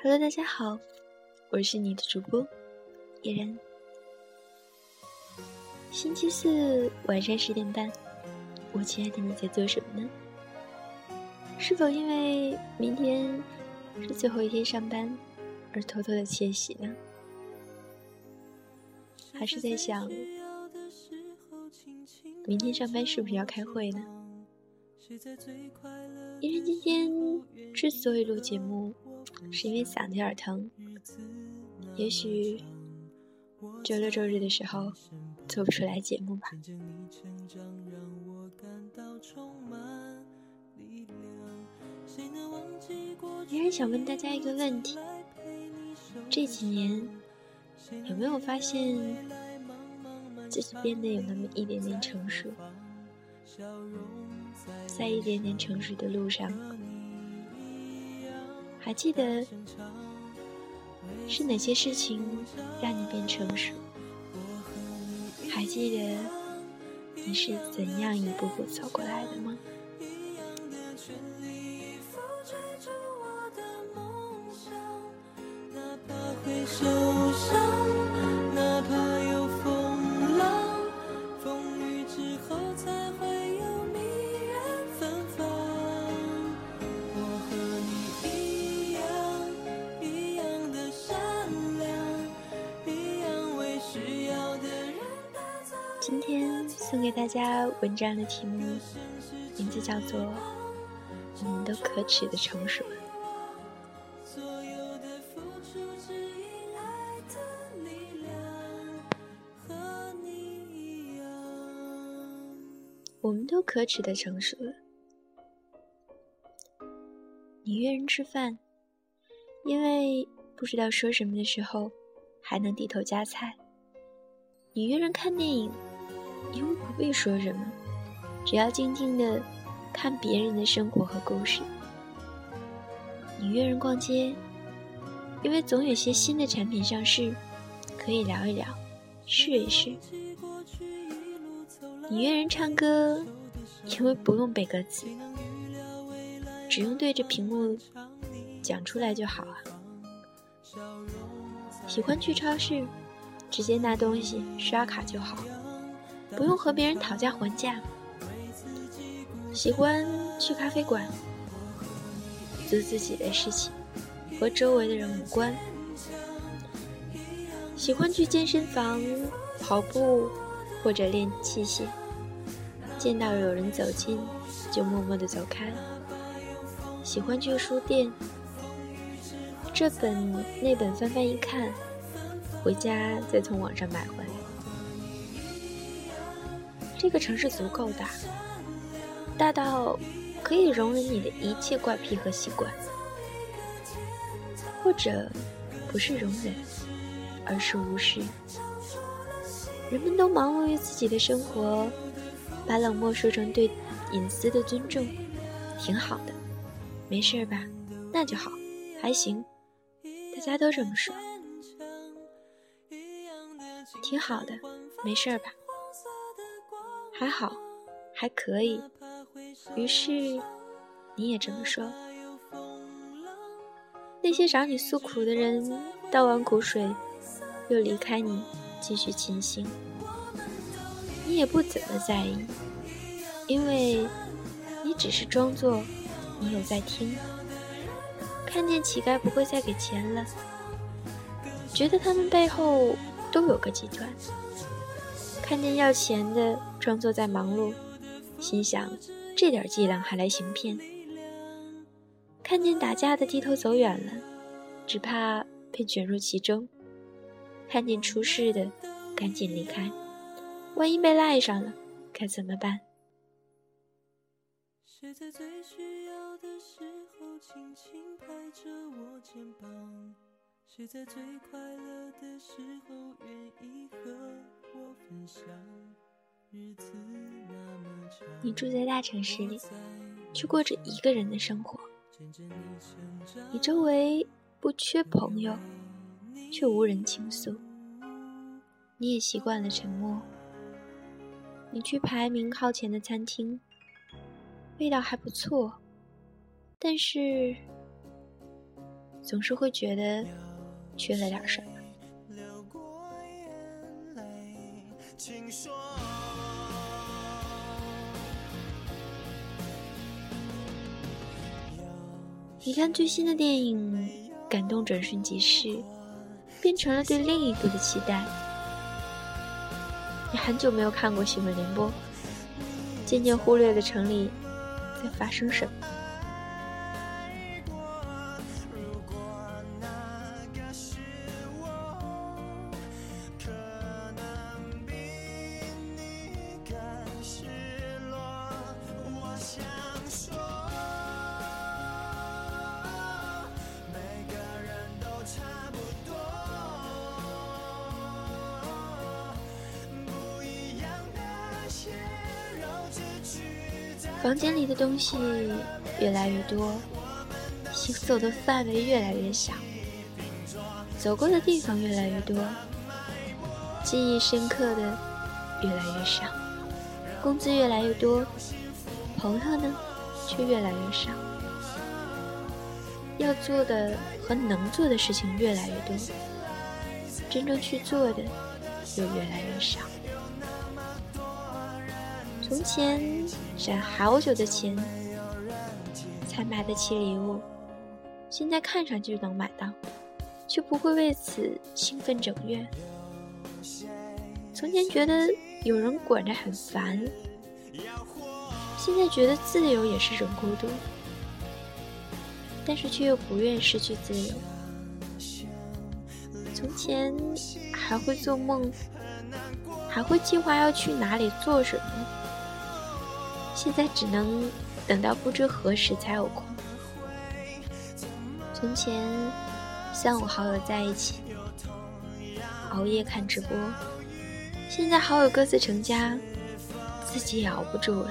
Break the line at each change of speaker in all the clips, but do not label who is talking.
Hello，大家好，我是你的主播依然。星期四晚上十点半，我亲爱的你在做什么呢？是否因为明天是最后一天上班而偷偷的窃喜呢？还是在想明天上班是不是要开会呢？因为今天之所以录节目，是因为嗓子有点疼。也许周六周日的时候做不出来节目吧。依然想问大家一个问题：这几年有没有发现自己变得有那么一点点成熟？在一点点成熟的路上，还记得是哪些事情让你变成熟？还记得你是怎样一步步走过来的吗？今天送给大家文章的题目，名字叫做《我们都可耻的成熟了》。我们都可耻的成熟了。你约人吃饭，因为不知道说什么的时候，还能低头夹菜。你约人看电影。不必说什么，只要静静的看别人的生活和故事。你约人逛街，因为总有些新的产品上市，可以聊一聊，试一试。你约人唱歌，因为不用背歌词，只用对着屏幕讲出来就好啊。喜欢去超市，直接拿东西刷卡就好。不用和别人讨价还价，喜欢去咖啡馆，做自己的事情，和周围的人无关。喜欢去健身房跑步或者练器械，见到有人走近就默默的走开。喜欢去书店，这本那本翻翻一看，回家再从网上买回来。这个城市足够大，大到可以容忍你的一切怪癖和习惯，或者不是容忍，而是无视。人们都忙碌于自己的生活，把冷漠说成对隐私的尊重，挺好的，没事吧？那就好，还行，大家都这么说，挺好的，没事吧？还好，还可以。于是，你也这么说。那些找你诉苦的人，倒完苦水，又离开你，继续前行。你也不怎么在意，因为你只是装作你有在听。看见乞丐不会再给钱了，觉得他们背后都有个集团。看见要钱的装作在忙碌，心想这点伎俩还来行骗；看见打架的低头走远了，只怕被卷入其中；看见出事的赶紧离开，万一被赖上了该怎么办？谁在最需要的时候轻轻拍着我肩膀？谁在最快乐的时候愿意和我分享？你住在大城市里，却过着一个人的生活。你周围不缺朋友，却无人倾诉。你也习惯了沉默。你去排名靠前的餐厅，味道还不错，但是。总是会觉得缺了点什么。你看最新的电影，感动转瞬即逝，变成了对另一部的期待。你很久没有看过新闻联播，渐渐忽略了城里在发生什么。房间里的东西越来越多，行走的范围越来越小，走过的地方越来越多，记忆深刻的越来越少，工资越来越多，朋友呢却越来越少，要做的和能做的事情越来越多，真正去做的又越来越少。从前攒好久的钱才买得起礼物，现在看上去能买到，却不会为此兴奋整月。从前觉得有人管着很烦，现在觉得自由也是种孤独，但是却又不愿失去自由。从前还会做梦，还会计划要去哪里做什么。现在只能等到不知何时才有空。从前三五好友在一起熬夜看直播，现在好友各自成家，自己也熬不住了。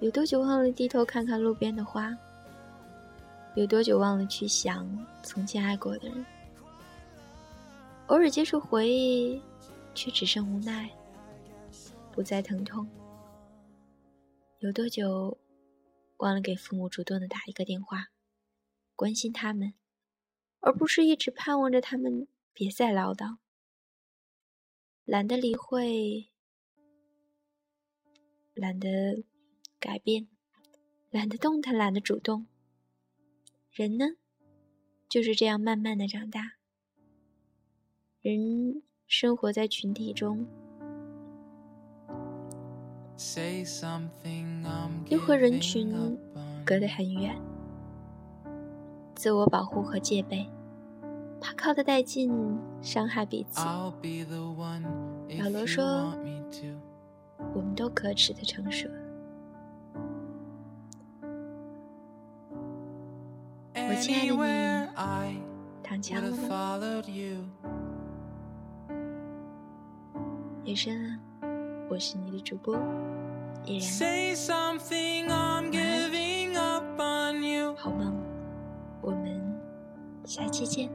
有多久忘了低头看看路边的花？有多久忘了去想从前爱过的人？偶尔接受回忆，却只剩无奈，不再疼痛。有多久忘了给父母主动的打一个电话，关心他们，而不是一直盼望着他们别再唠叨？懒得理会，懒得改变，懒得动弹，懒得主动。人呢，就是这样慢慢的长大。人生活在群体中，又和人群隔得很远，自我保护和戒备。怕靠得太近，伤害彼此。老罗说：“我们都可耻的成熟。”亲爱的你，躺枪了吗？夜深了，我是你的主播依然。好梦，我们下期见。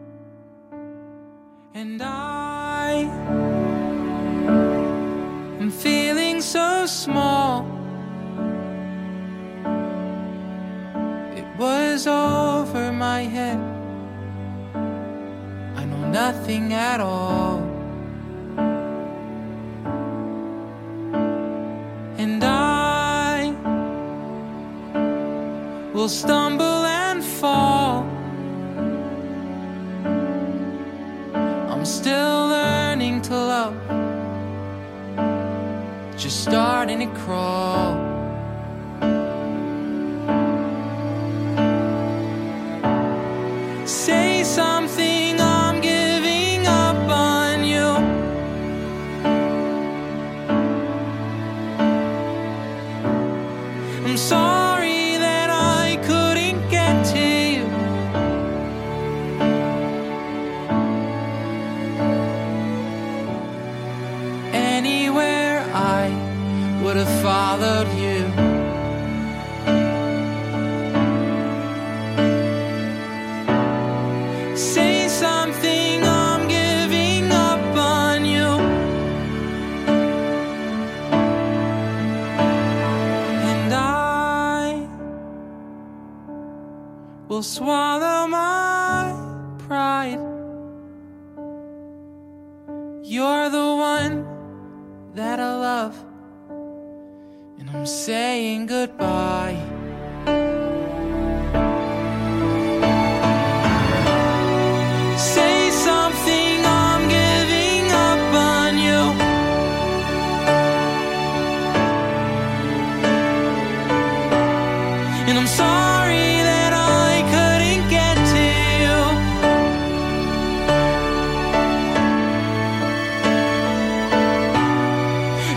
And I am feeling so small. It was over my head. I know nothing at all. And I will stumble and fall.
I'm still learning to love, just starting to crawl. will swallow my pride. You're the one that I love, and I'm saying goodbye.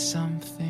something.